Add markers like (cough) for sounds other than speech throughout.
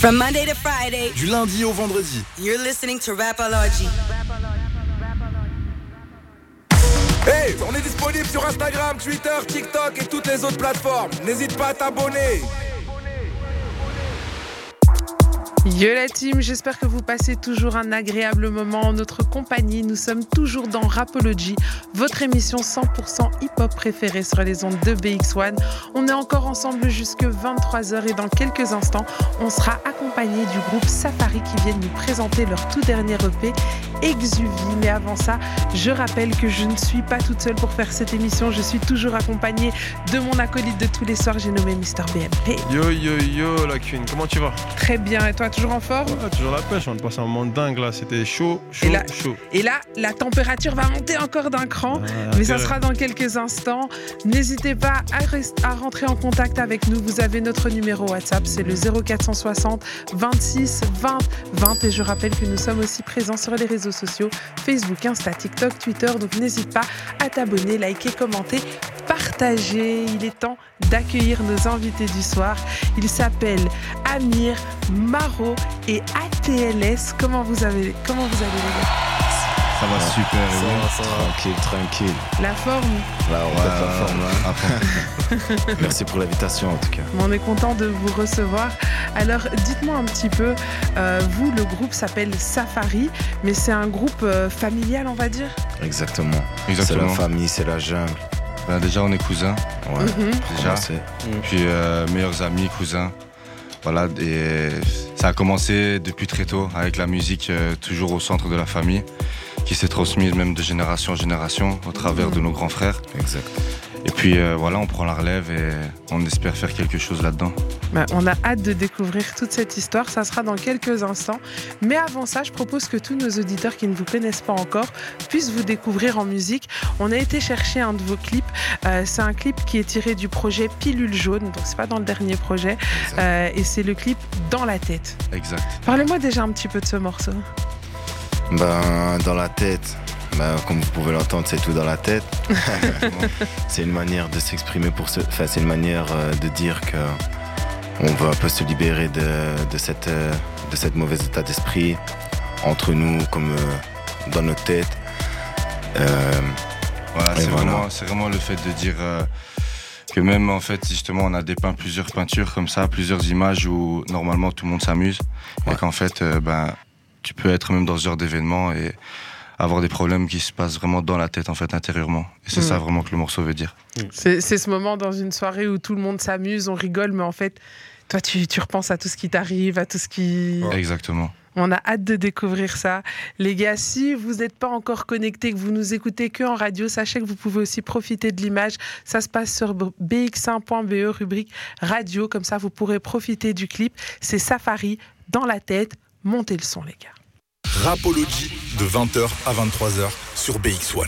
From Monday to Friday, du lundi au vendredi. You're listening to Rapology. Hey, on est disponible sur Instagram, Twitter, TikTok et toutes les autres plateformes. N'hésite pas à t'abonner. Yo la team, j'espère que vous passez toujours un agréable moment en notre compagnie. Nous sommes toujours dans Rapology, votre émission 100% hip-hop préférée sur les ondes de BX1. On est encore ensemble jusque 23h et dans quelques instants, on sera accompagné du groupe Safari qui viennent nous présenter leur tout dernier EP, Exuvie. Mais avant ça, je rappelle que je ne suis pas toute seule pour faire cette émission. Je suis toujours accompagnée de mon acolyte de tous les soirs, j'ai nommé Mr. BM. Yo yo yo la queen, comment tu vas? Très bien, et toi toujours en forme Toujours la pêche, on passe un moment dingue là, c'était chaud, chaud, et là, chaud. Et là, la température va monter encore d'un cran, ah, mais ça sera dans quelques instants. N'hésitez pas à, à, rentrer en contact avec nous. Vous avez notre numéro WhatsApp, c'est le 0460 26 20 20. Et je rappelle que nous sommes aussi présents sur les réseaux sociaux Facebook, Insta, TikTok, Twitter. Donc n'hésite pas à t'abonner, liker, commenter, partager. Il est temps d'accueillir nos invités du soir. Ils s'appellent Amir, Maro et ATLS. Comment vous, avez, comment vous allez les gars? Ça va super, tranquille, tranquille. La forme? Là, on la forme. Hein. (laughs) Merci pour l'invitation en tout cas. On est content de vous recevoir. Alors, dites-moi un petit peu, euh, vous, le groupe s'appelle Safari, mais c'est un groupe euh, familial, on va dire? Exactement. C'est la famille, c'est la jungle. Ben, déjà, on est cousins. Ouais, mhm. déjà. Puis, euh, meilleurs amis, cousins. Voilà, et ça a commencé depuis très tôt avec la musique euh, toujours au centre de la famille, qui s'est transmise même de génération en génération au travers de nos grands frères. Exact. Et puis euh, voilà, on prend la relève et on espère faire quelque chose là-dedans. Bah, on a hâte de découvrir toute cette histoire, ça sera dans quelques instants. Mais avant ça, je propose que tous nos auditeurs qui ne vous connaissent pas encore puissent vous découvrir en musique. On a été chercher un de vos clips. Euh, c'est un clip qui est tiré du projet Pilule jaune, donc c'est pas dans le dernier projet. Euh, et c'est le clip Dans la tête. Exact. Parlez-moi déjà un petit peu de ce morceau. Ben, dans la tête, bah, comme vous pouvez l'entendre, c'est tout dans la tête. (laughs) c'est une manière de s'exprimer pour. Enfin, c'est une manière euh, de dire que on veut un peu se libérer de, cette, euh, de cette mauvaise état d'esprit entre nous, comme euh, dans nos têtes. voilà, c'est vraiment, vraiment, le fait de dire que même en fait, justement, on a dépeint plusieurs peintures comme ça, plusieurs images où normalement tout le monde s'amuse. Et qu'en fait, ben, tu peux être même dans ce genre d'événement et avoir des problèmes qui se passent vraiment dans la tête, en fait, intérieurement. Et c'est ça mm. vraiment que le morceau veut dire. Mm. C'est ce moment dans une soirée où tout le monde s'amuse, on rigole, mais en fait, toi, tu, tu repenses à tout ce qui t'arrive, à tout ce qui. Exactement. On a hâte de découvrir ça. Les gars, si vous n'êtes pas encore connectés, que vous nous écoutez que en radio, sachez que vous pouvez aussi profiter de l'image. Ça se passe sur bx1.be, rubrique radio. Comme ça, vous pourrez profiter du clip. C'est Safari dans la tête. Montez le son, les gars. Rapology de 20h à 23h sur BX1.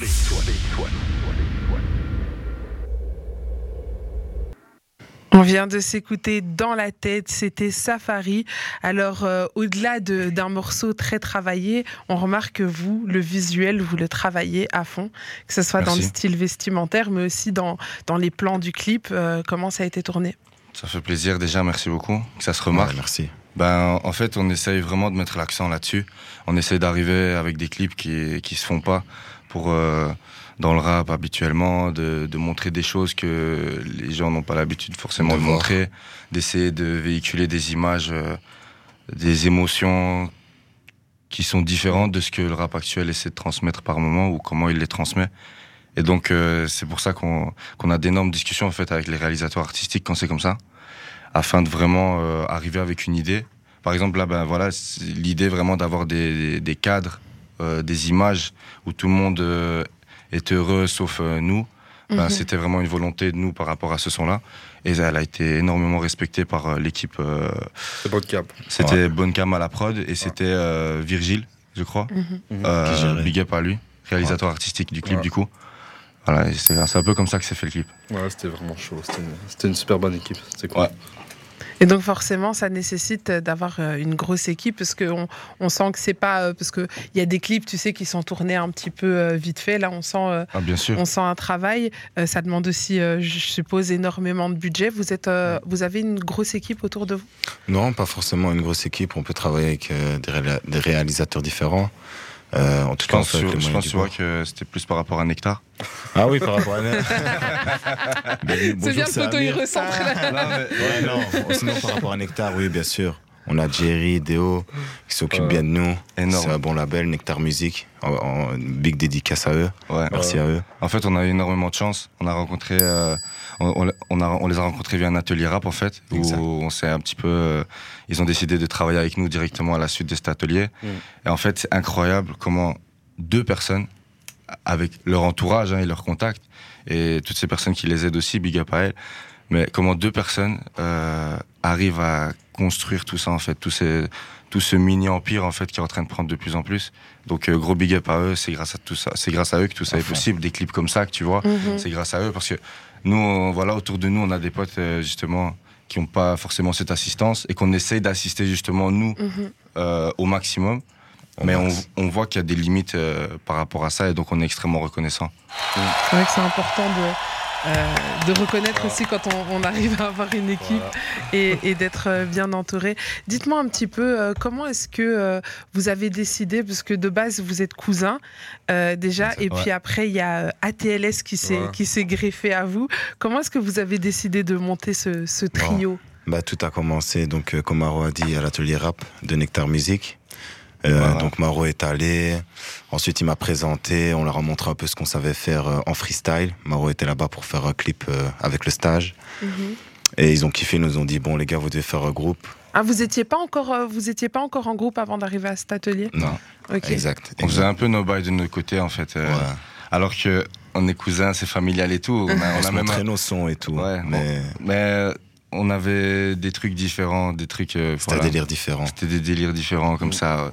On vient de s'écouter dans la tête, c'était Safari. Alors, euh, au-delà d'un morceau très travaillé, on remarque que vous, le visuel, vous le travaillez à fond, que ce soit dans le style vestimentaire, mais aussi dans, dans les plans du clip. Euh, comment ça a été tourné? Ça fait plaisir déjà, merci beaucoup, que ça se remarque. merci. Ben, en fait, on essaye vraiment de mettre l'accent là-dessus. On essaye d'arriver avec des clips qui qui se font pas pour euh, dans le rap habituellement, de, de, montrer des choses que les gens n'ont pas l'habitude forcément de, montrer, d'essayer de véhiculer des images, euh, des émotions qui sont différentes de ce que le rap actuel essaie de transmettre par moment ou comment il les transmet. Et donc euh, c'est pour ça qu'on qu'on a d'énormes discussions en fait avec les réalisateurs artistiques quand c'est comme ça afin de vraiment euh, arriver avec une idée. Par exemple, là, ben voilà, l'idée vraiment d'avoir des, des, cadres, euh, des images où tout le monde euh, est heureux sauf nous. Ben, mhm. C'était vraiment une volonté de nous par rapport à ce son-là. Et elle a été énormément respectée par l'équipe. Bonne C'était Bonne Cam à la prod et c'était Virgile, je crois. Mhm. Big up à lui, réalisateur artistique du clip du coup. Voilà, c'est un peu comme ça que s'est fait le clip. Ouais, c'était vraiment chaud. C'était une, super bonne équipe. C'était cool. Et donc forcément, ça nécessite d'avoir euh, une grosse équipe parce qu'on on sent que c'est pas euh, parce que il y a des clips, tu sais, qui sont tournés un petit peu euh, vite fait. Là, on sent, Ah, bien sûr. on sent un travail. ça demande aussi, je suppose, énormément de budget. Vous êtes, vous avez une grosse équipe autour de vous? Non, pas forcément une grosse équipe. On peut travailler avec des réalisateurs différents. Euh, en tout Je cas, pense, sur- je pense tu vois que c'était plus par rapport à Nectar. Ah oui, par rapport à (laughs) Ben, C'est bien le photo, il recentre. Ouais, non. Sinon, par rapport à Nectar, oui, bien sûr. On a Jerry, Deo, qui s'occupent bien de nous. C'est un bon label, Nectar Music. En, en- big dédicace à eux. Ouais. Merci à eux. En fait, on a eu énormément de chance. On a rencontré, euh, on, on- on a, on les a rencontrés via un atelier rap en fait, où Exact. on s'est un petit peu, euh, ils ont décidé de travailler avec nous directement à la suite de cet atelier. Mm. Et en fait, c'est incroyable comment deux personnes, avec leur entourage hein, et leurs contacts, et toutes ces personnes qui les aident aussi, big up à elles, mais comment deux personnes euh, arrivent à construire tout ça en fait, tout, ces, tout ce mini empire en fait qui est en train de prendre de plus en plus. Donc euh, gros big up à eux, c'est grâce à tout ça, c'est grâce à eux que tout ça est possible, des clips comme ça que tu vois, Mhm. c'est grâce à eux parce que nous, on- voilà, autour de nous, on a des potes euh, justement qui n'ont pas forcément cette assistance et qu'on essaye d'assister justement nous Mhm. euh, au maximum. Mais on, voit qu'il y a des limites euh, par rapport à ça et donc on est extrêmement reconnaissant. C'est vrai que c'est important de, euh, de reconnaître aussi quand on, on arrive à avoir une équipe et, et d'être euh, bien entouré. Dites-moi un petit peu euh, comment est-ce que euh, vous avez décidé, parce que de base vous êtes cousins déjà, et puis après il y a ATLS qui s'est Ouais. greffé à vous. Comment est-ce que vous avez décidé de monter ce, ce trio? Bah, tout a commencé, donc, comme Maro a dit, à l'atelier rap de Nectar Music. Euh, Voilà. Donc Maro est allé, ensuite il m'a présenté, on leur a montré un peu ce qu'on savait faire euh, en freestyle. Maro était là-bas pour faire un clip euh, avec le stage. Mhm. Et ils ont kiffé, ils nous ont dit, bon les gars, vous devez faire un groupe. Ah, vous étiez pas encore, euh, vous étiez pas encore en groupe avant d'arriver à cet atelier? Non, Ok. exact. On faisait un peu nos bails de notre côté en fait. euh, Ouais. Alors que on est cousins, c'est familial et tout. On a, On, on a (laughs) se même montrait nos sons et tout. Ouais, mais Mais on avait des trucs différents, des trucs. euh, c'était voilà. un délire différent. C'était des délires différents comme ça. ouais.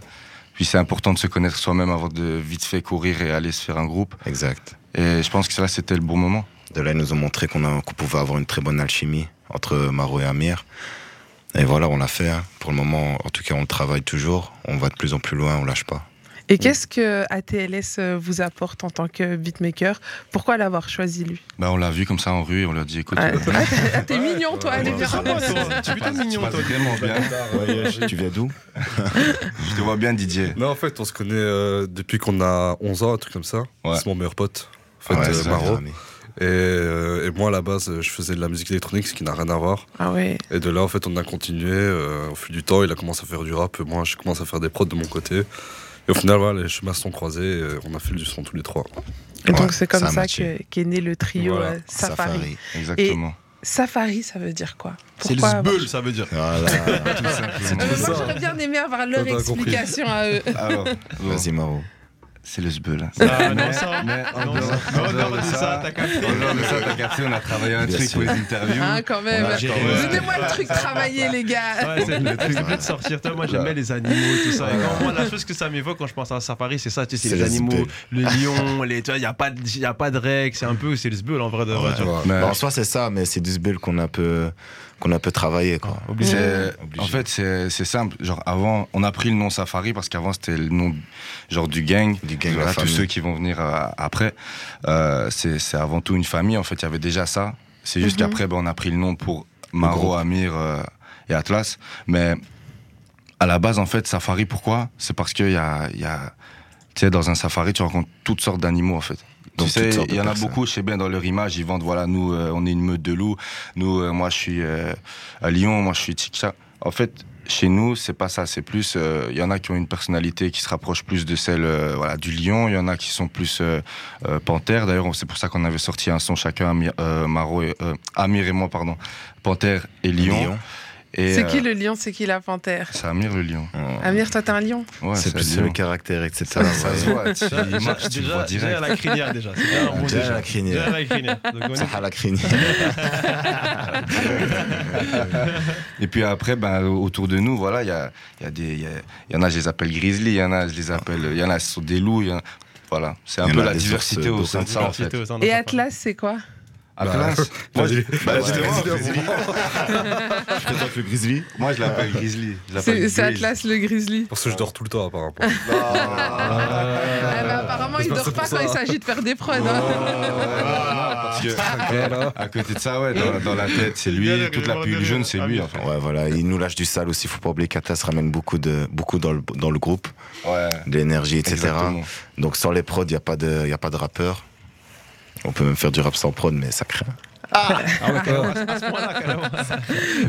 Puis c'est important de se connaître soi-même avant de vite fait courir et aller se faire un groupe. Exact. Et je pense que ça, c'était le bon moment. De là, ils nous ont montré qu'on pouvait avoir une très bonne alchimie entre Maro et Amir. Et voilà, on l'a fait. hein. Pour le moment, en tout cas, on le travaille toujours. On va de plus en plus loin, on lâche pas. Et qu'est-ce que ATLS euh, vous apporte en tant que beatmaker? Pourquoi l'avoir choisi lui? Bah, on l'a vu comme ça en rue et on lui a dit écoute, Ah, euh, (laughs) T'es mignon toi, allez viens. Tu es (laughs) plutôt mignon, tu toi. bien. tu viens d'où? Je te vois bien, Didier. Non, en fait, on se connaît euh, depuis qu'on a 11 ans, un truc comme ça. Ouais. C'est mon meilleur pote. En fait, Ouais, euh, c'est Maro. Et, euh, et moi, à la base, je faisais de la musique électronique, ce qui n'a rien à voir. Ah ouais. Et de là, en fait, on a continué. euh, au fil du temps, il a commencé à faire du rap. et Moi, je commence à faire des prods de mon côté. Et au final, voilà, les chemins se sont croisés. et on a fait du son tous les trois. Et donc c'est comme ça qu'est né le trio Voilà. euh, Safari. Exactement. Safari, ça veut dire quoi? C'est le Pourquoi zbeul, ça veut dire. Voilà. Tout simplement. Euh, Moi, j'aurais bien aimé avoir leur compris. explication à eux. Alors, bon, Vas-y, Maro. C'est le sbeul. hein. Ah, non, ça. Mais en Non, dehors- ça. de t'as capté. en dehors de ça, t'as capté, on a travaillé un Bien truc sûr. pour les interviews. Hein, quand même. Donnez-moi le truc travailler, les gars. Ouais, c'est le truc de sortir. Toi, moi, j'aime bien les animaux, tout ça. Et quand moi, la chose que ça m'évoque quand je pense à un safari, c'est ça, tu sais, c'est les le animaux, le lion, les, tu vois, il n'y a, pas de- y a pas de règles, c'est un peu, c'est le zbeul en vrai de vrai. en soi, c'est ça, mais c'est du sbull qu'on a peu, qu'on a un peu travaillé, quoi. Obligé. c'est- Obligé. en fait, c'est c'est simple. Genre, avant, on a pris le nom Safari parce qu'avant, c'était le nom genre du gang. Du gang, Voilà, tous ceux qui vont venir euh, après. Euh, c'est c'est avant tout une famille. En fait, il y avait déjà ça. C'est juste Mhm. qu'après, ben, on a pris le nom pour Maro. Amir euh, et Atlas. Mais à la base, en fait, Safari, pourquoi? C'est parce qu'il y a, il y a tu sais, dans un safari, tu rencontres toutes sortes d'animaux, en fait. Tu sais, il y en a personnes. beaucoup, je sais bien, dans leur image, ils vendent, voilà, nous, euh, on est une meute de loups. Nous, euh, moi, je suis euh, à Lyon, moi, je suis Tchikcha. En fait, chez nous, c'est pas ça. C'est plus, euh, il y en a qui ont une personnalité qui se rapproche plus de celle, euh, voilà, du lion. Il y en a qui sont plus euh, euh, panthères. D'ailleurs, c'est pour ça qu'on avait sorti un son chacun, Amir, euh, Maro et, euh, Amir et moi, pardon, panthère et lion. Lion. C'est qui euh, le lion, c'est qui la panthère? C'est Amir le lion. Oh. Amir, toi, t'es un lion Ouais, c'est le caractère, etc. Ça se voit, tu il marche, tu vois déjà, direct. la crinière déjà. C'est déjà la crinière. Déjà la crinière. Donc, on est- Ça a la crinière. (laughs) Et puis après, ben, autour de nous, voilà, il y a, il y a des, il y, a- y en a, je les appelle grizzly, il y en a, je les appelle, il y en a, ce sont des loups, il y en a- voilà, c'est un peu la diversité au sein de ça, en fait. Et la Atlas, c'est quoi? À Bah. (laughs) Moi, je- bah, Ouais, justement, Grizzly. Je présente le Grizzly. Moi, je l'appelle Grizzly. C'est. Atlas le Grizzly. Parce que je dors tout le temps, apparemment. Ah, (laughs) bah, apparemment, il pas- dort pas quand il s'agit de faire des prods. hein. Parce que, (laughs) à côté de ça, ouais, dans, dans la tête, c'est lui. Toute la pilule jaune, c'est lui, en fait. Ouais, voilà, il nous lâche du sale aussi. Faut pas oublier qu'Atas ramène beaucoup, de, beaucoup dans, le, dans le groupe, Ouais. de l'énergie, etc. Exactement. Donc sans les prods, il n'y a, pas de- y a pas de rappeur. On peut même faire du rap sans prod, mais ça craint. Ah ouais, carrément, (laughs) à ce point-là.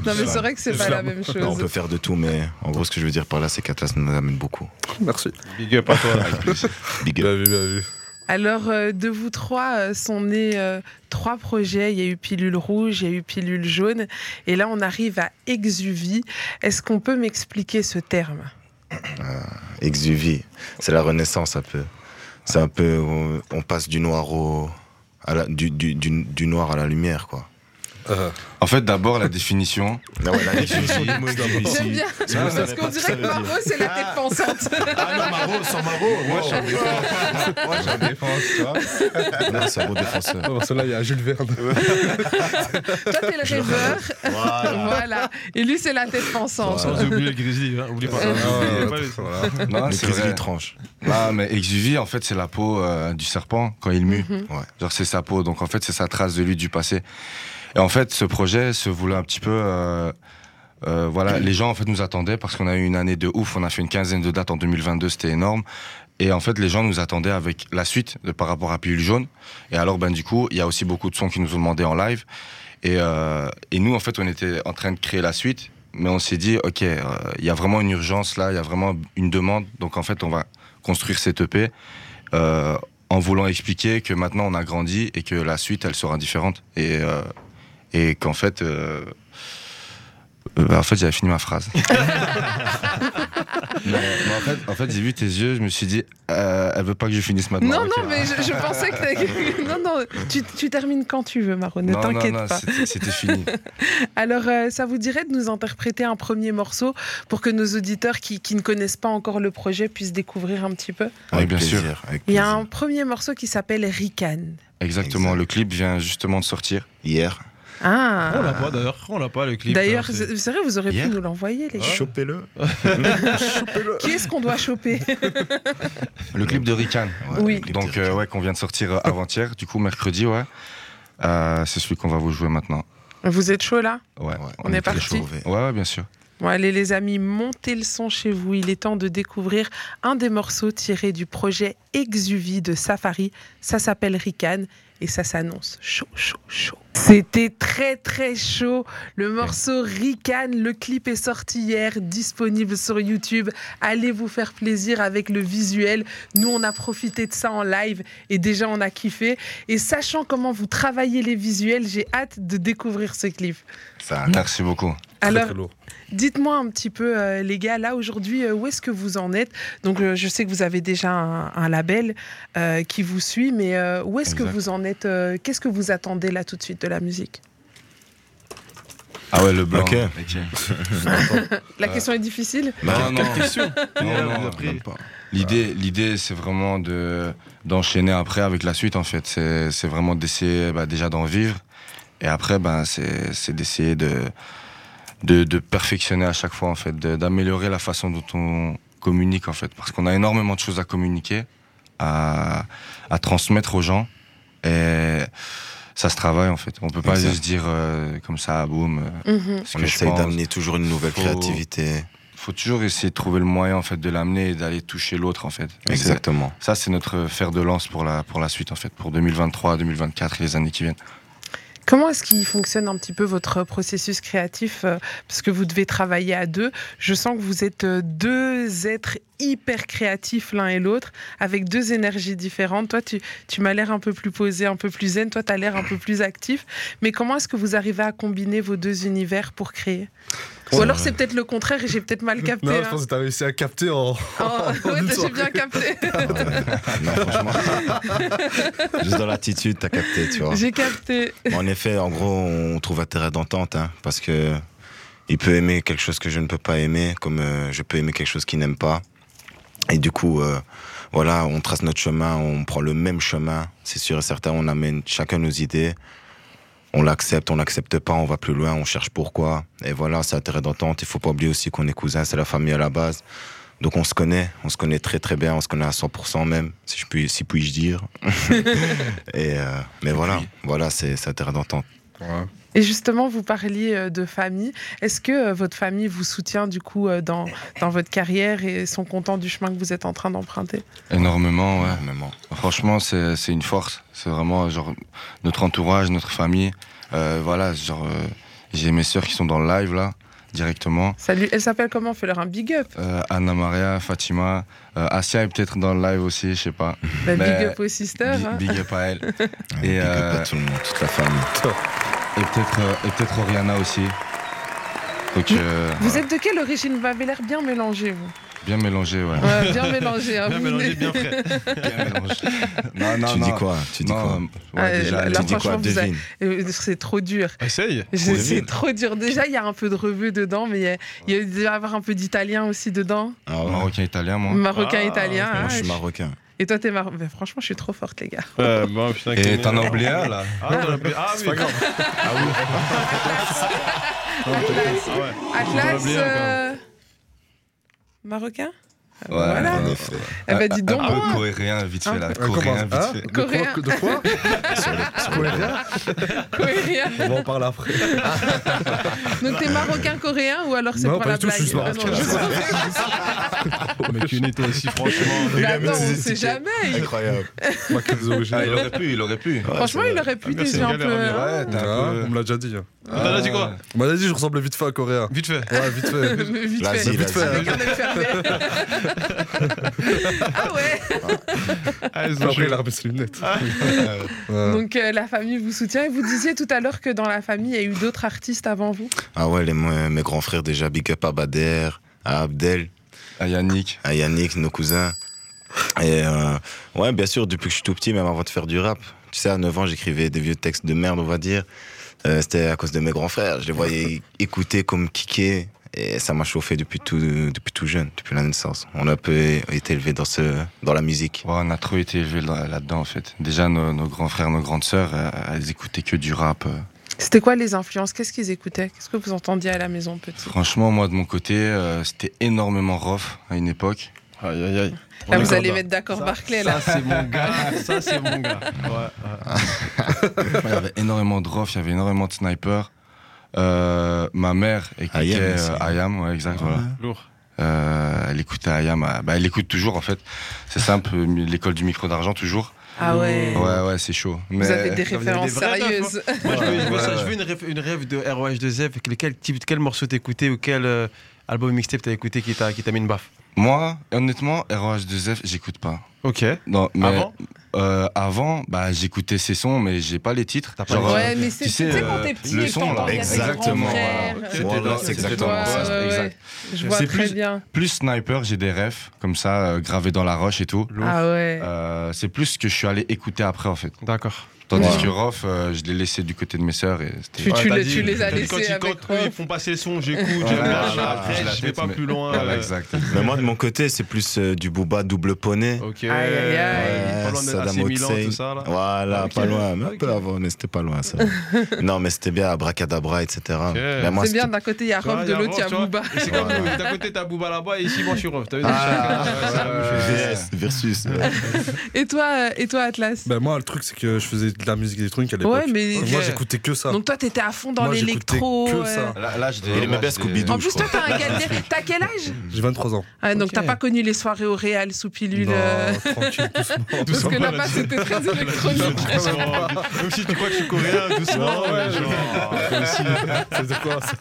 Non, mais c'est vrai que c'est pas la même Non, on chose. peut faire de tout, mais en gros, ce que je veux dire par là, c'est qu'Atas nous amène beaucoup. Merci. Big up à toi. (laughs) Big up. Bien vu, bien vu. Alors, euh, de vous trois euh, sont nés euh, trois projets. Il y a eu Pilule Rouge, il y a eu Pilule Jaune. Et là, on arrive à Exuvie. Est-ce qu'on peut m'expliquer ce terme? Exuvie, c'est la renaissance un peu. C'est un peu, on, on passe du noir au, du noir à la lumière, quoi. Euh, En fait, d'abord, la définition. (laughs) Ah ouais, la définition du mot (laughs) J'aime bien. Parce qu'on dirait que. Maro, c'est la tête pensante. Ah non, Maro, sans Maro, moi je suis en défense. Moi je suis en défense, tu vois. Non, c'est un beau défenseur. parce que là, il y a Jules Verne. Toi, t'es le rêveur. Voilà. Voilà. Et lui, c'est la tête pensante. Sans oublier le Grizzly, hein, oublie pas. Euh, Voilà. Non, c'est Grizzly vrai. tranche. Ah, mais exuvie, en fait, c'est la peau euh, du serpent quand il mue. Mhm. Genre, c'est sa peau. Donc, en fait, c'est sa trace de lui du passé. Et en fait, ce projet se voulait un petit peu. euh, euh, voilà, les gens en fait nous attendaient parce qu'on a eu une année de ouf. On a fait une quinzaine de dates en 2022, c'était énorme. Et en fait, les gens nous attendaient avec la suite de, par rapport à Pilule Jaune. Et alors, ben du coup, il y a aussi beaucoup de sons qui nous ont demandé en live. Et, euh, et nous, en fait, on était en train de créer la suite, mais on s'est dit, ok, il y a vraiment une urgence là, il y a vraiment une demande. Donc en fait, on va construire cette EP en voulant expliquer que maintenant on a grandi et que la suite, elle sera différente. Et, et qu'en fait, euh, bah, en fait, j'avais fini ma phrase. (laughs) Non, mais en fait, en fait j'ai vu tes yeux, je me suis dit, euh, elle veut pas que je finisse maintenant. Non, non, mais je, je pensais que (laughs) Non, non, tu, tu termines quand tu veux, Maro, ne Non, non, t'inquiète non, pas. c'était- fini. (laughs) Alors, euh, ça vous dirait de nous interpréter un premier morceau pour que nos auditeurs qui, qui ne connaissent pas encore le projet puissent découvrir un petit peu? Oui, bien sûr. plaisir, Il y a un premier morceau qui s'appelle Rican. Exactement, Exact. le clip vient justement de sortir. Hier. Ah On l'a pas d'ailleurs, on l'a pas le clip. D'ailleurs, hein, c'est- vrai, vous aurez pu Hier nous l'envoyer, les gars. Chopez-le. (laughs) Qui est-ce qu'on doit choper? Le clip de Rican. Ouais, Oui. Donc, euh, ouais, qu'on vient de sortir euh, avant-hier, du coup, mercredi, ouais. Euh, c'est celui qu'on va vous jouer maintenant. Vous êtes chaud là? Ouais, Ouais, On est très parti. chaud, ouais. ouais, ouais, bien sûr. Bon, allez les amis, montez le son chez vous. Il est temps de découvrir un des morceaux tirés du projet Exuvie de Safari. Ça s'appelle Rican et ça s'annonce chaud, chaud, chaud. C'était très très chaud. Le morceau Rican, le clip est sorti hier, disponible sur YouTube. Allez vous faire plaisir avec le visuel. Nous, on a profité de ça en live et déjà on a kiffé. Et sachant comment vous travaillez les visuels, j'ai hâte de découvrir ce clip. Ça, Merci beaucoup. Alors. Dites-moi un petit peu, euh, les gars, là aujourd'hui, euh, où est-ce que vous en êtes? Donc, euh, je sais que vous avez déjà un, un label euh, qui vous suit, mais euh, où est-ce que vous en êtes euh, Qu'est-ce que vous attendez là tout de suite de la musique? Ah ouais, le blanc. Ok. (laughs) La question est difficile. Bah, non, non, question (laughs) non, non. L'idée, l'idée, c'est vraiment de d'enchaîner après avec la suite. En fait, c'est c'est vraiment d'essayer bah, déjà d'en vivre, et après, ben c'est c'est d'essayer de, de de perfectionner à chaque fois en fait, d'améliorer la façon dont on communique en fait, parce qu'on a énormément de choses à communiquer, à à transmettre aux gens, et ça se travaille en fait. On peut pas Exact. juste dire euh, comme ça, boum. euh, Mhm. On essaye d'amener toujours une nouvelle Faut- créativité. faut toujours essayer de trouver le moyen en fait de l'amener et d'aller toucher l'autre en fait. Exactement. Ça c'est notre fer de lance pour la pour la suite en fait pour 2023, 2024 et les années qui viennent. Comment est-ce qu'il fonctionne un petit peu votre processus créatif euh, Parce que vous devez travailler à deux? Je sens que vous êtes euh, deux êtres hyper créatifs l'un et l'autre, avec deux énergies différentes. Toi, tu, tu m'as l'air un peu plus posé, un peu plus zen. Toi, tu as l'air un peu plus actif. Mais comment est-ce que vous arrivez à combiner vos deux univers pour créer? Ou alors c'est peut-être le contraire et j'ai peut-être mal capté. Non, hein. je pense que t'as réussi à capter en. Oh, (laughs) en ouais, j'ai bien capté. (laughs) non, franchement. Juste dans l'attitude, t'as capté, tu vois. j'ai capté. En effet, en gros, on trouve intérêt d'entente, hein, parce que il peut aimer quelque chose que je ne peux pas aimer, comme euh, je peux aimer quelque chose qu'il n'aime pas. Et du coup, euh, voilà, on trace notre chemin, on prend le même chemin, c'est sûr et certain, on amène chacun nos idées. on l'accepte, on l'accepte pas, on va plus loin, on cherche pourquoi. Et voilà, c'est intérêt d'entente. Il faut pas oublier aussi qu'on est cousins, c'est la famille à la base. Donc on se connaît, on se connaît très très bien, on se connaît à 100% même, si je puis, si puis-je dire. (laughs) Et euh, mais voilà, voilà, c'est c'est intérêt d'entente. Ouais. Et justement, vous parliez euh, de famille. Est-ce que euh, votre famille vous soutient du coup euh, dans, dans votre carrière et sont contents du chemin que vous êtes en train d'emprunter? Énormément, ouais. Énormément. Franchement, c'est c'est une force. C'est vraiment genre notre entourage, notre famille. Euh, voilà, genre euh, j'ai mes sœurs qui sont dans le live là directement. Salut, elle s'appelle comment? Fais-leur un big up. Euh, Anna Maria, Fatima, euh, Asia est peut-être dans le live aussi, je sais pas. Bah, Mais- big up aux sisters. Bi- hein. Big up à elle. (laughs) Et Et, euh, tout le monde, toute la famille. Et peut-être euh, et peut-être Oriana aussi. Donc euh, Vous êtes de quelle origine? Vous m'avez l'air bien mélangé, vous. bien mélangé, ouais. Ouais, bien mélangé. hein, (laughs) Bien vous mélangé, bien frais. (laughs) Bien mélangé. Non, non, tu non. dis quoi? Tu dis Non, quoi? ouais, Ah, déjà, là, Tu dis quoi? Devine. Euh, C'est trop dur. Essaye. C'est trop dur. Déjà, il y a un peu de revue dedans, mais il y a- il y a- avoir un peu d'italien aussi dedans. Ah ouais. Marocain italien, moi. Marocain, Ah, italien. hein. Moi, je suis marocain. Et toi, t'es marocain. Franchement, je suis trop forte, les gars. Ouais, bon, putain, Et t'en as oublié un là Ah, t'en as oublié- Ah, oui. Ah oui. Atlas. Ah ouais. Atlas. encore. euh, Marocain Ouais, Voilà. En effet. Eh ben, dis donc. Un peu coréen, vite fait là. Euh, Coréen, comment- hein vite fait. De quoi- Coréen. De quoi Sur les- sur les- Coréen Coréen. On va en parler après. Donc, t'es marocain-coréen ou alors c'est Non, pour pas la du tout, je suis blague? marocain. (laughs) Non, Cuny, toi aussi, franchement. Mais attends, on sait jamais. Il- Incroyable. (laughs) Ah, il aurait pu, il aurait pu. Franchement, il aurait pu Ah, déjà un peu. hein. Ouais, t'es Ah, On me l'a déjà dit. hein. T'en as dit quoi On m'a dit je ressemblais vite fait à un coréen. Vite fait. Ouais, vite fait. (laughs) Vite fait. vite fait. Fermé. (laughs) ah ouais. Ah, ils ont Après, il a remis ses lunettes. Donc euh, la famille vous soutient. Et vous disiez tout à l'heure que dans la famille, il y a eu d'autres artistes avant vous? Ah ouais, les, mes mes grands frères déjà, big up à Bader, à Abdel, Ah, Yannick. à Yannick, nos cousins. Et euh, ouais, bien sûr, depuis que je suis tout petit, même avant de faire du rap, tu sais, à 9 ans, j'écrivais des vieux textes de merde, on va dire. Euh, C'était à cause de mes grands frères. Je les voyais (laughs) écouter comme kicker. Et ça m'a chauffé depuis tout, depuis tout jeune, depuis la naissance. On a un peu été élevé dans, ce, dans la musique. Ouais, on a trop été élevés là- là-dedans en fait. Déjà, nos, nos grands frères, nos grandes sœurs, euh, elles écoutaient que du rap. C'était quoi les influences? Qu'est-ce qu'ils écoutaient? Qu'est-ce que vous entendiez à la maison petit? Franchement, moi de mon côté, euh, c'était énormément rough à une époque. Aïe, aïe, aïe. Là, vous allez mettre d'accord Barclay là. Ça, c'est mon gars. (laughs) Ça, c'est mon gars. Ouais, ouais. (laughs) Il y avait énormément de rough, il y avait énormément de snipers. Euh, ma mère écoutait Ayam euh, ouais, exact, voilà. Lourd. Euh, elle écoutait Ayam, bah, elle écoute toujours en fait. C'est simple, l'école du micro d'argent toujours. Ah ouais. Ouais, ouais, c'est chaud. Mais Vous avez des vous avez des références sérieuses. (laughs) Moi, je veux, je veux Ouais, ça, je veux une, rêve, une rêve de ROH2F. Quel, type, quel morceau t'écoutais ou quel euh, album mixtape t'as écouté qui t'a qui t'a mis une baffe? Moi, honnêtement, ROH2F, j'écoute pas. Ok. Non, mais Avant euh, avant, bah, j'écoutais ces sons, mais j'ai pas les titres. T'as pas Genre, Ouais, euh, mais c'est tu sais, tu sais, quand euh, t'es petit le son, là, exactement, voilà. C'était Voilà, là, c'est c'était exactement Ouais, ça. ouais, exact. ouais. Je vois C'est très plus- bien. Plus sniper, j'ai des refs comme ça euh, gravés dans la roche et tout. Ah ouais. Euh, c'est plus ce que je suis allé écouter après en fait. D'accord. Tandis Ouais. que Rof, euh, je l'ai laissé du côté de mes sœurs et c'était. Tu- tu t'as les- dit- tu les as quand laissés ils- avec Quand eux, ils font passer le son, j'écoute, Ouais, j'aime bien, voilà, je la je vais pas mais- plus loin. Voilà, euh, exact. (laughs) Mais moi, de mon côté, c'est plus euh, du Booba double poney. Ok. Aïe, aïe, aïe. Pas loin de Saddam Milan, tout ça, là. Voilà, Ok. pas loin, mais un peu avant, mais c'était pas loin ça. (laughs) non, mais c'était bien, Abracadabra, etc. Moi, C'est bien, d'un côté il y a Tu Rof, de l'autre il y a tu. Booba. C'est comme Voilà. (laughs) d'un côté t'as Booba là-bas et ici moi je suis Rof. T'as vu Ah, ouais, chose. VS, versus. ouais. Et toi, euh, et toi Atlas? Ben moi, le truc, c'est que je faisais de la musique électronique à l'époque. Ouais, mais. Moi, j'écoutais que ça. Donc toi, t'étais à fond dans l'électro. que ça. Là, Scooby-Doo. En plus, toi, t'as un (laughs) gars. T'as quel âge? J'ai 23 ans. ah, Donc, t'as pas connu les soirées au Réal sous pilule. Non, euh, tranquille, (laughs) doucement. Parce Doucement, que là, là-bas, c'était très électronique. Même si tu crois que je suis coréen, (laughs) doucement, ouais, genre. comme si- Ça veut dire quoi ça?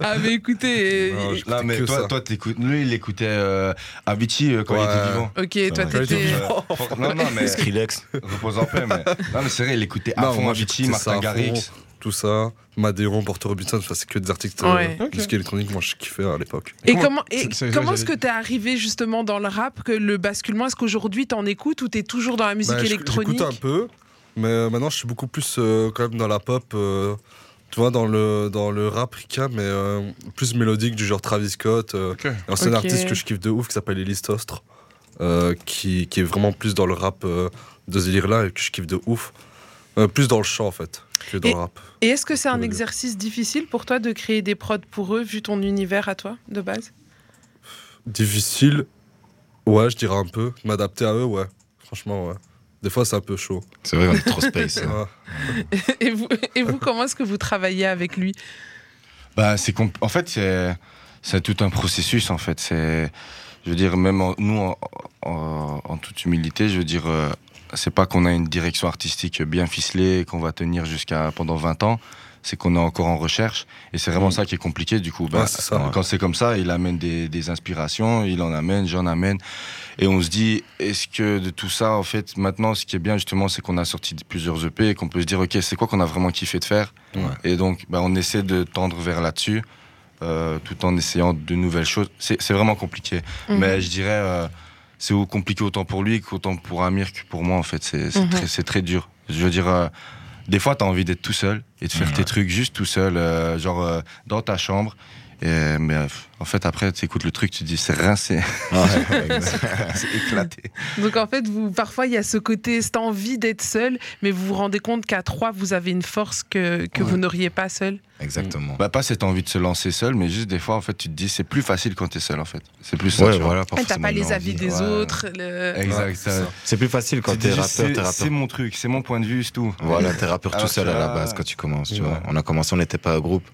Ah, mais écoutez. Euh, Là, mais toi, t'écoutes. Lui, il écoutait euh, Avicii euh, quand il était vivant. Ok, toi, t'étais. Euh, non, non, mais Skrillex. repose en paix. Mais... (laughs) Non, mais c'est vrai, il écoutait à Non, fond moi, Avicii, Martin. Garrix. Tout ça. Madéon, Porto Robinson, enfin, c'est que des artistes Ouais. euh, Ok. musique électronique, moi je kiffais à l'époque. Et Comment- comment, est-ce que t'es arrivé justement dans le rap, que le basculement, est-ce qu'aujourd'hui t'en écoutes ou t'es toujours dans la musique Bah, je- électronique J'écoute un peu, mais euh, maintenant je suis beaucoup plus euh, quand même dans la pop, euh, tu vois, dans le, dans le rap ricain, mais euh, plus mélodique du genre Travis Scott. euh, Ok. un c'est un Ok. artiste que je kiffe de ouf qui s'appelle Elise Tostre, euh, qui, qui est vraiment plus dans le rap euh, de ce délire-là et que je kiffe de ouf. Euh, plus dans le chant en fait. que dans Et- le rap. Et est-ce que c'est un exercice difficile pour toi de créer des prods pour eux, vu ton univers à toi, de base? Difficile, ouais, je dirais un peu. M'adapter à eux, ouais. Franchement, ouais. Des fois, c'est un peu chaud. C'est vrai, on est trop space. hein. (laughs) Et vous, et vous comment est-ce que vous travaillez avec lui? Bah, c'est en fait, c'est, c'est tout un processus, en fait. C'est, je veux dire, même en- nous, en, en- en toute humilité, je veux dire, euh, c'est pas qu'on a une direction artistique bien ficelée, qu'on va tenir jusqu'à pendant 20 ans. C'est qu'on est encore en recherche. Et c'est vraiment ça qui est compliqué, du coup. Bah, Ouais, ça. Quand c'est comme ça, il amène des, des inspirations, il en amène, j'en amène. Et on se dit, est-ce que de tout ça, en fait, maintenant, ce qui est bien, justement, c'est qu'on a sorti plusieurs EP et qu'on peut se dire, OK, c'est quoi qu'on a vraiment kiffé de faire? Ouais. Et donc, bah, on essaie de tendre vers là-dessus, euh, tout en essayant de nouvelles choses. C'est vraiment compliqué. Mhm. Mais je dirais, euh, c'est compliqué autant pour lui qu'autant pour Amir que pour moi, en fait. C'est Mhm. très dur. Je veux dire, euh, des fois, tu as envie d'être tout seul et de faire tes trucs juste tout seul, euh, genre euh, dans ta chambre. Et, mais euh, en fait, après, tu écoutes le truc, tu te dis, c'est rincé, (laughs) Ouais, exact. c'est éclaté. Donc en fait, vous, parfois il y a ce côté, cette envie d'être seul, mais vous vous rendez compte qu'à trois, vous avez une force que, que Ouais. vous n'auriez pas seul. Exactement. Bah, pas cette envie de se lancer seul, mais juste des fois, en fait, tu te dis, c'est plus facile quand t'es seul, en fait. C'est plus ça. Ouais, tu voilà. Ah, T'as pas les avis des Ouais. autres. le- Exact. Ouais, c'est plus facile quand Tu t'es rappeur, c'est- mon truc, c'est mon point de vue, c'est tout. Voilà, t'es rappeur (laughs) tout seul à la base quand tu commences, tu Ouais. vois. On a commencé, on n'était pas un groupe.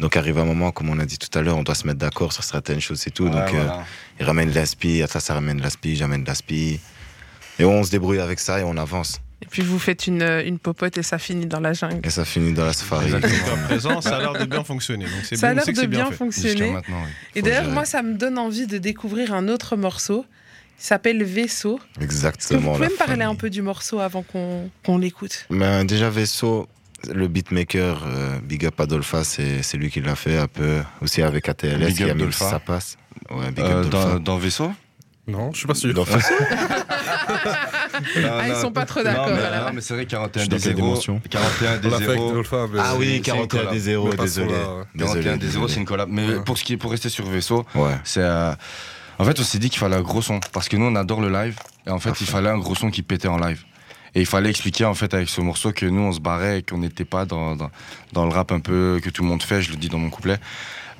Donc arrive un moment, comme on a dit tout à l'heure, on doit se mettre d'accord sur certaines choses et tout. Ouais, Donc euh, il ramène de l'aspi, ça, ça ramène de l'aspi, j'amène de l'aspi. Et on se débrouille avec ça et on avance. Et puis vous faites une, une popote et ça finit dans la jungle. Et ça finit dans la safari. Jusqu'à présent, ça a l'air de bien fonctionner. Donc Ça a bien, l'air de bien fonctionner. maintenant, oui. Et d'ailleurs, moi, ça me donne envie de découvrir un autre morceau. Il s'appelle Vaisseau. Est-ce que vous Exactement. pouvez me parler famille. un peu du morceau avant qu'on qu'on l'écoute? Ben, déjà, Vaisseau, le beatmaker, euh, Big Up Adolpha, c'est lui qui l'a fait un peu. Aussi avec ATLS, Big qui up a mis Dolpha. ça passe. Ouais, Big Euh, Up dans, Vaisseau Non, je suis pas sûr. Dans Vaisseau (laughs) Ah, ils sont pas trop d'accord, Non, mais, c'est vrai, 41 Je suis des dans quelle 0. dimension 41 des On l'a fait avec 0. Dolphin, mais- Ah oui, c'est une 41 collab. des 0, Mais pas désolé. sur la- Désolé, 41 des 0, c'est une collab. Mais Ouais. pour, ce qui est, pour rester sur Vaisseau, Ouais. c'est. euh, en fait, on s'est dit qu'il fallait un gros son. Parce que nous, on adore le live. Et en fait, Parfait. il fallait un gros son qui pétait en live. Et il fallait expliquer, en fait, avec ce morceau, que nous, on se barrait et qu'on n'était pas dans, dans, dans le rap un peu que tout le monde fait. Je le dis dans mon couplet.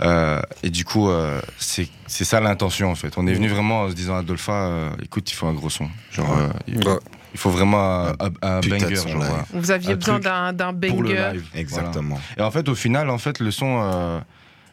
Euh, et du coup, euh, c'est c'est ça l'intention, en fait. On est venu vraiment en se disant à Adolpha, euh, écoute, il faut un gros son. Genre, Ouais. euh, il, Ouais. il faut vraiment un, banger. genre. Vous aviez Un besoin d'un d'un Pour le banger. live. Exactement. Et en fait, au final, en fait, le son, euh,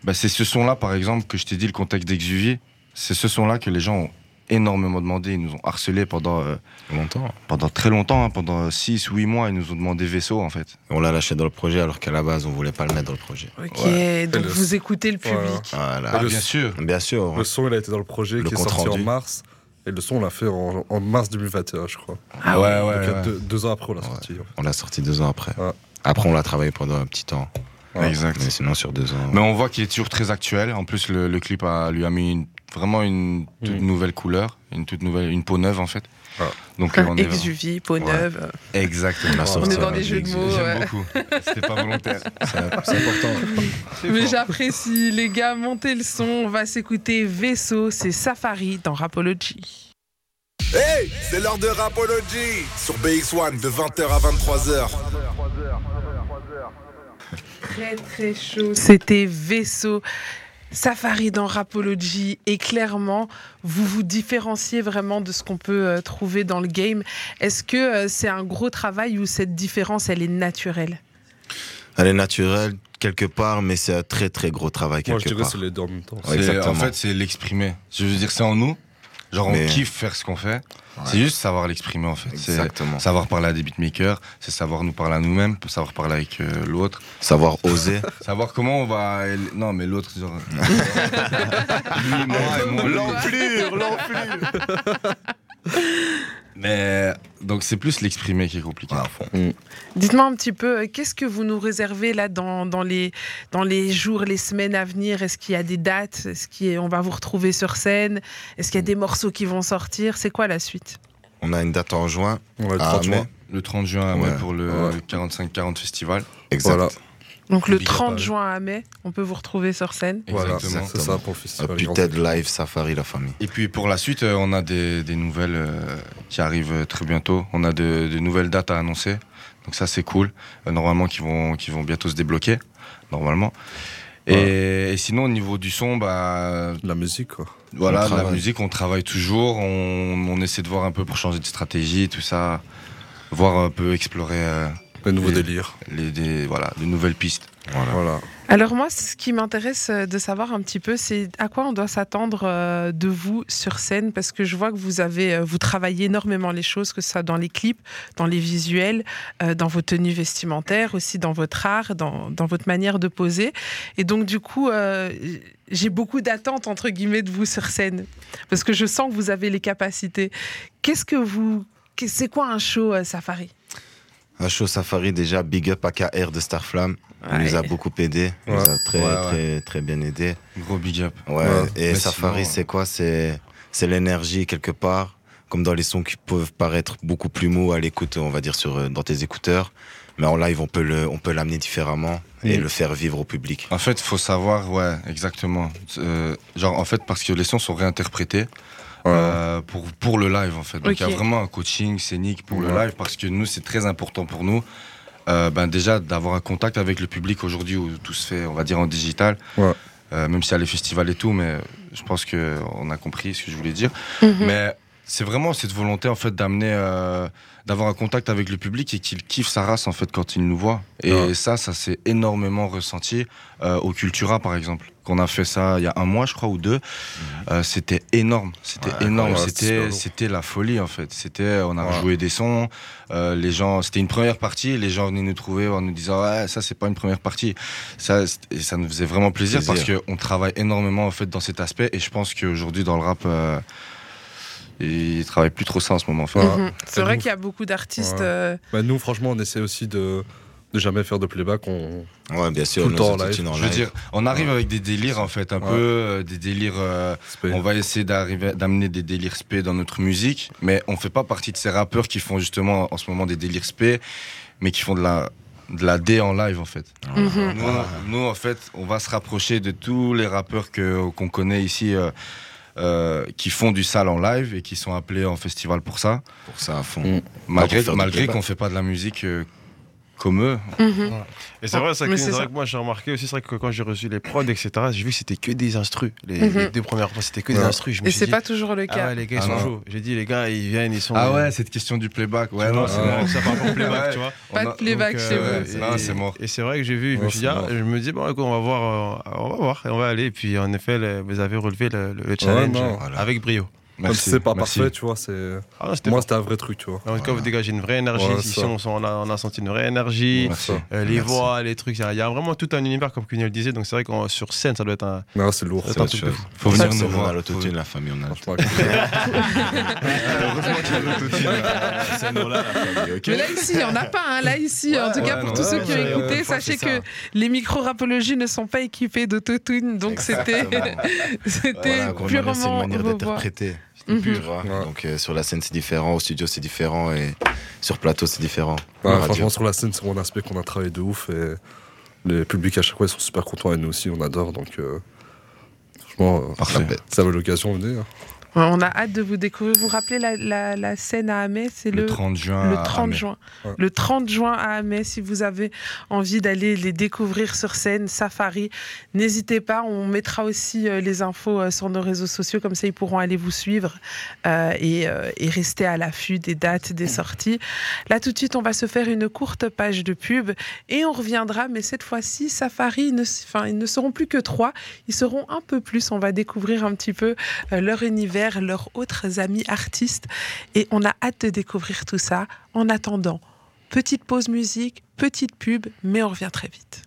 bah, c'est ce son-là, par exemple, que je t'ai dit, le contexte d'Exuvie, c'est ce son-là que les gens ont énormément demandé. Ils nous ont harcelé pendant, euh, Longtemps. pendant très longtemps, hein, pendant 6 ou 8 mois. Ils nous ont demandé vaisseau, en fait. On l'a lâché dans le projet alors qu'à la base, on voulait pas le mettre dans le projet. Ok, Ouais. donc le- vous écoutez le public. Voilà. Voilà. Ah, le- bien sûr. Bien sûr. Le son, il a été dans le projet Le qui est sorti rendu. en mars. Et le son, on l'a fait en, en mars 2021, je crois. Ah ouais, ouais. Donc, ouais. Deux, deux ans après, on l'a Ouais. sorti. On l'a sorti deux ans après. Ouais. Après, on l'a travaillé pendant un petit temps. Ouais. Exact. Mais sinon, sur deux ans. Mais on voit qu'il est toujours très actuel. En plus, le, le clip a, lui a mis une- vraiment une toute Mm. nouvelle couleur, une toute nouvelle, une peau neuve, en fait. Ah. Donc, euh, on est (laughs) Exuvie, peau neuve. Exactement. On est dans des jeux de mots. J'aime ouais. beaucoup. C'était pas volontaire. C'est (laughs) c'est important. (laughs) Mais j'apprécie, les gars, montez le son. On va s'écouter Vaisseau, c'est Safari dans Rapology. Hey, c'est l'heure de Rapology sur BX1 de 20h à 23h. Très très chaud. C'était Vaisseau. Safari dans Rapology et clairement, vous vous différenciez vraiment de ce qu'on peut euh, trouver dans le game. Est-ce que euh, c'est un gros travail ou cette différence, elle est naturelle? Elle est naturelle quelque part, mais c'est un très très gros travail Moi, je quelque dirais part. c'est les deux en même temps. Ouais, C'est- exactement. En fait, c'est l'exprimer. Je veux dire, c'est en nous. Genre, on kiffe faire ce qu'on fait. C'est juste savoir l'exprimer, en fait. C'est Exactement. savoir parler à des beatmakers, c'est savoir nous parler à nous-mêmes, savoir parler avec euh, l'autre, Savoir oser. (laughs) savoir comment on va. Non, mais l'autre, genre. (laughs) Lui, moi, et moi, lui. L'enflure, l'enflure. (laughs) Mais donc, c'est plus l'exprimer qui est compliqué. À fond. Dites-moi un petit peu, qu'est-ce que vous nous réservez là dans, dans, les, dans les jours, les semaines à venir? Est-ce qu'il y a des dates? Est-ce qu'on va vous retrouver sur scène? Est-ce qu'il y a des morceaux qui vont sortir? C'est quoi la suite? On a une date en juin. Ouais, le Ah, 30 mais- juin. Le 30 juin, ouais, Ouais. pour le Ouais. 45-40 festival. Exact. Voilà. Donc le Big up à 30 eux. juin à mai, on peut vous retrouver sur scène. Voilà, Exactement. c'est ça pour le Un festival. putain de live safari la famille. Et puis pour la suite, euh, on a des, des nouvelles euh, qui arrivent euh, très bientôt. On a de, de nouvelles dates à annoncer. Donc ça c'est cool. Euh, normalement qui vont qui vont bientôt se débloquer normalement. Et, et sinon au niveau du son bah La musique, quoi. voilà la musique on travaille toujours. On, on essaie de voir un peu pour changer de stratégie tout ça, voir un peu explorer euh, Les nouveaux Et- délires. les des voilà de nouvelles pistes. Voilà. Voilà. Alors moi, ce qui m'intéresse euh, de savoir un petit peu, c'est à quoi on doit s'attendre euh, de vous sur scène, parce que je vois que vous avez, euh, vous travaillez énormément les choses, que ce soit dans les clips, dans les visuels, dans vos tenues vestimentaires, aussi dans votre art, dans, dans votre manière de poser. Et donc du coup, euh, j'ai beaucoup d'attentes entre guillemets de vous sur scène, parce que je sens que vous avez les capacités. Qu'est-ce que vous, que- c'est quoi un show euh, Safari? Un show Safari, déjà, big up à KR de Starflame. Il Ouais. nous a beaucoup aidé. Il nous a très, Ouais, ouais. très, très bien aidé. Gros big up. Ouais. Ouais. Et Mais Safari, sinon, c'est quoi? C'est c'est l'énergie quelque part, comme dans les sons qui peuvent paraître beaucoup plus mous à l'écoute, on va dire sur euh, dans tes écouteurs. Mais en live, on peut le, on peut l'amener différemment et Mm. le faire vivre au public. En fait, faut savoir, ouais, exactement. Euh, genre, en fait, parce que les sons sont réinterprétés euh, pour, pour le live, en fait. Donc, il y a vraiment un coaching scénique pour le live, parce que nous, c'est très important pour nous. euh, ben déjà, d'avoir un contact avec le public aujourd'hui où tout se fait, on va dire, en digital. Ouais. Euh, même s'il y a les festivals et tout, mais je pense qu'on a compris ce que je voulais dire. Mhm. Mais c'est vraiment cette volonté en fait d'amener, euh, d'avoir un contact avec le public et qu'il kiffe sa race en fait quand il nous voit. Et Ouais. ça, ça s'est énormément ressenti euh, au Cultura par exemple. Qu'on a fait ça il y a un mois, je crois, ou deux. Euh, c'était énorme. C'était Ouais, énorme. ouais, c'était c'était, la folie en fait. C'était, on a joué des sons. les gens, c'était une première partie. Les gens venaient nous trouver en nous disant ouais, ça c'est pas une première partie. Ça, et ça nous faisait vraiment plaisir, Plaisir. parce qu'on travaille énormément en fait dans cet aspect. Et je pense qu'aujourd'hui dans le rap. Euh, ils travaillent plus trop ça en ce moment. Enfin, Mhm. C'est Et vrai qu'il y a beaucoup d'artistes. Ouais. euh, Bah, nous, franchement, on essaie aussi de, de jamais faire de playback. On... Ouais, bien sûr. Tout le temps live. Je veux live. dire, on arrive avec des délires en fait, un Ouais. peu euh, des délires. euh, on va essayer d'arriver, d'amener des délires spé dans notre musique, mais on fait pas partie de ces rappeurs qui font justement en ce moment des délires spé, mais qui font de la de la D en live en fait. mhm. Nous, nous, en fait, on va se rapprocher de tous les rappeurs que qu'on connaît ici. euh, euh, qui font du sale en live et qui sont appelés en festival pour ça, Pour ça à fond. Mm. malgré, malgré qu'on fait pas de la musique euh, comme eux. Mhm. Et c'est vrai, ça, vrai ça. que moi j'ai remarqué aussi, c'est vrai que quand j'ai reçu les prods, etc., j'ai vu que c'était que des instrus. Les, Mhm. les deux premières fois, c'était que des instrus. Je me Et suis c'est dit, pas toujours le ah cas. ouais, les gars, ils Ah sont chauds. J'ai dit, les gars, ils viennent, ils sont. Ah euh, ouais, cette question du playback, ouais, non, c'est bon, ça playback, tu vois. Pas de playback chez euh, vous. c'est mort. Et c'est vrai que j'ai vu, je me suis dit, ah, mort. je me dis, bon, écoute, on va voir, euh, on va voir, on va aller. Et puis, en effet, vous avez relevé le, le challenge avec brio. Même si Merci, c'est pas merci. parfait, tu vois, c'est. Ah, c'était Moi, bon. c'était un vrai truc, tu vois. En tout cas, vous dégagez une vraie énergie. Ouais, Ici, ça. on, on a, on a senti une vraie énergie. Merci. Euh, les Merci. voix, les trucs, il y a- il y, a vraiment tout un univers, comme Cunel disait. Donc, c'est vrai qu'on sur scène, ça doit être un. Non, c'est lourd. C'est c'est autre chose. Faut venir nous on a voir. l'autotune, la famille, on a. Franchement, (laughs) Mais là, ici, il n'y en a pas. hein. Là, ici, en tout cas, ouais, pour non, tous ceux ouais, qui ont écouté, sachez c'est que les micro-rapologies ne sont pas équipés d'autotune. Donc, c'était Exactement. c'était (laughs) Voilà, une c'est purement manière vos voix. d'interpréter. Mhm. Tu vois Ouais. Donc euh, sur la scène c'est différent, au studio c'est différent et sur plateau c'est différent. Ouais, franchement, sur la scène, c'est mon aspect qu'on a travaillé de ouf. Et les publics, à chaque fois, ils sont super contents. Et nous aussi, on adore. Donc, euh, franchement, euh, ça vaut l'occasion, venez. hein. On a hâte de vous découvrir. Vous vous rappelez la, la- la scène à Amé C'est Le le, 30 juin. le à 30 Amé. juin. Ouais. Le 30 juin à Amé, si vous avez envie d'aller les découvrir sur scène, Safari, n'hésitez pas. On mettra aussi euh, les infos euh, sur nos réseaux sociaux, comme ça ils pourront aller vous suivre euh, et, euh, et rester à l'affût des dates, des sorties. Là, tout de suite, on va se faire une courte page de pub et on reviendra. Mais cette fois-ci, Safari, ils ne, enfin, ils ne seront plus que trois. Ils seront un peu plus. On va découvrir un petit peu leur univers, leurs autres amis artistes. Et on a hâte de découvrir tout ça. En attendant, petite pause musique, petite pub, mais on revient très vite.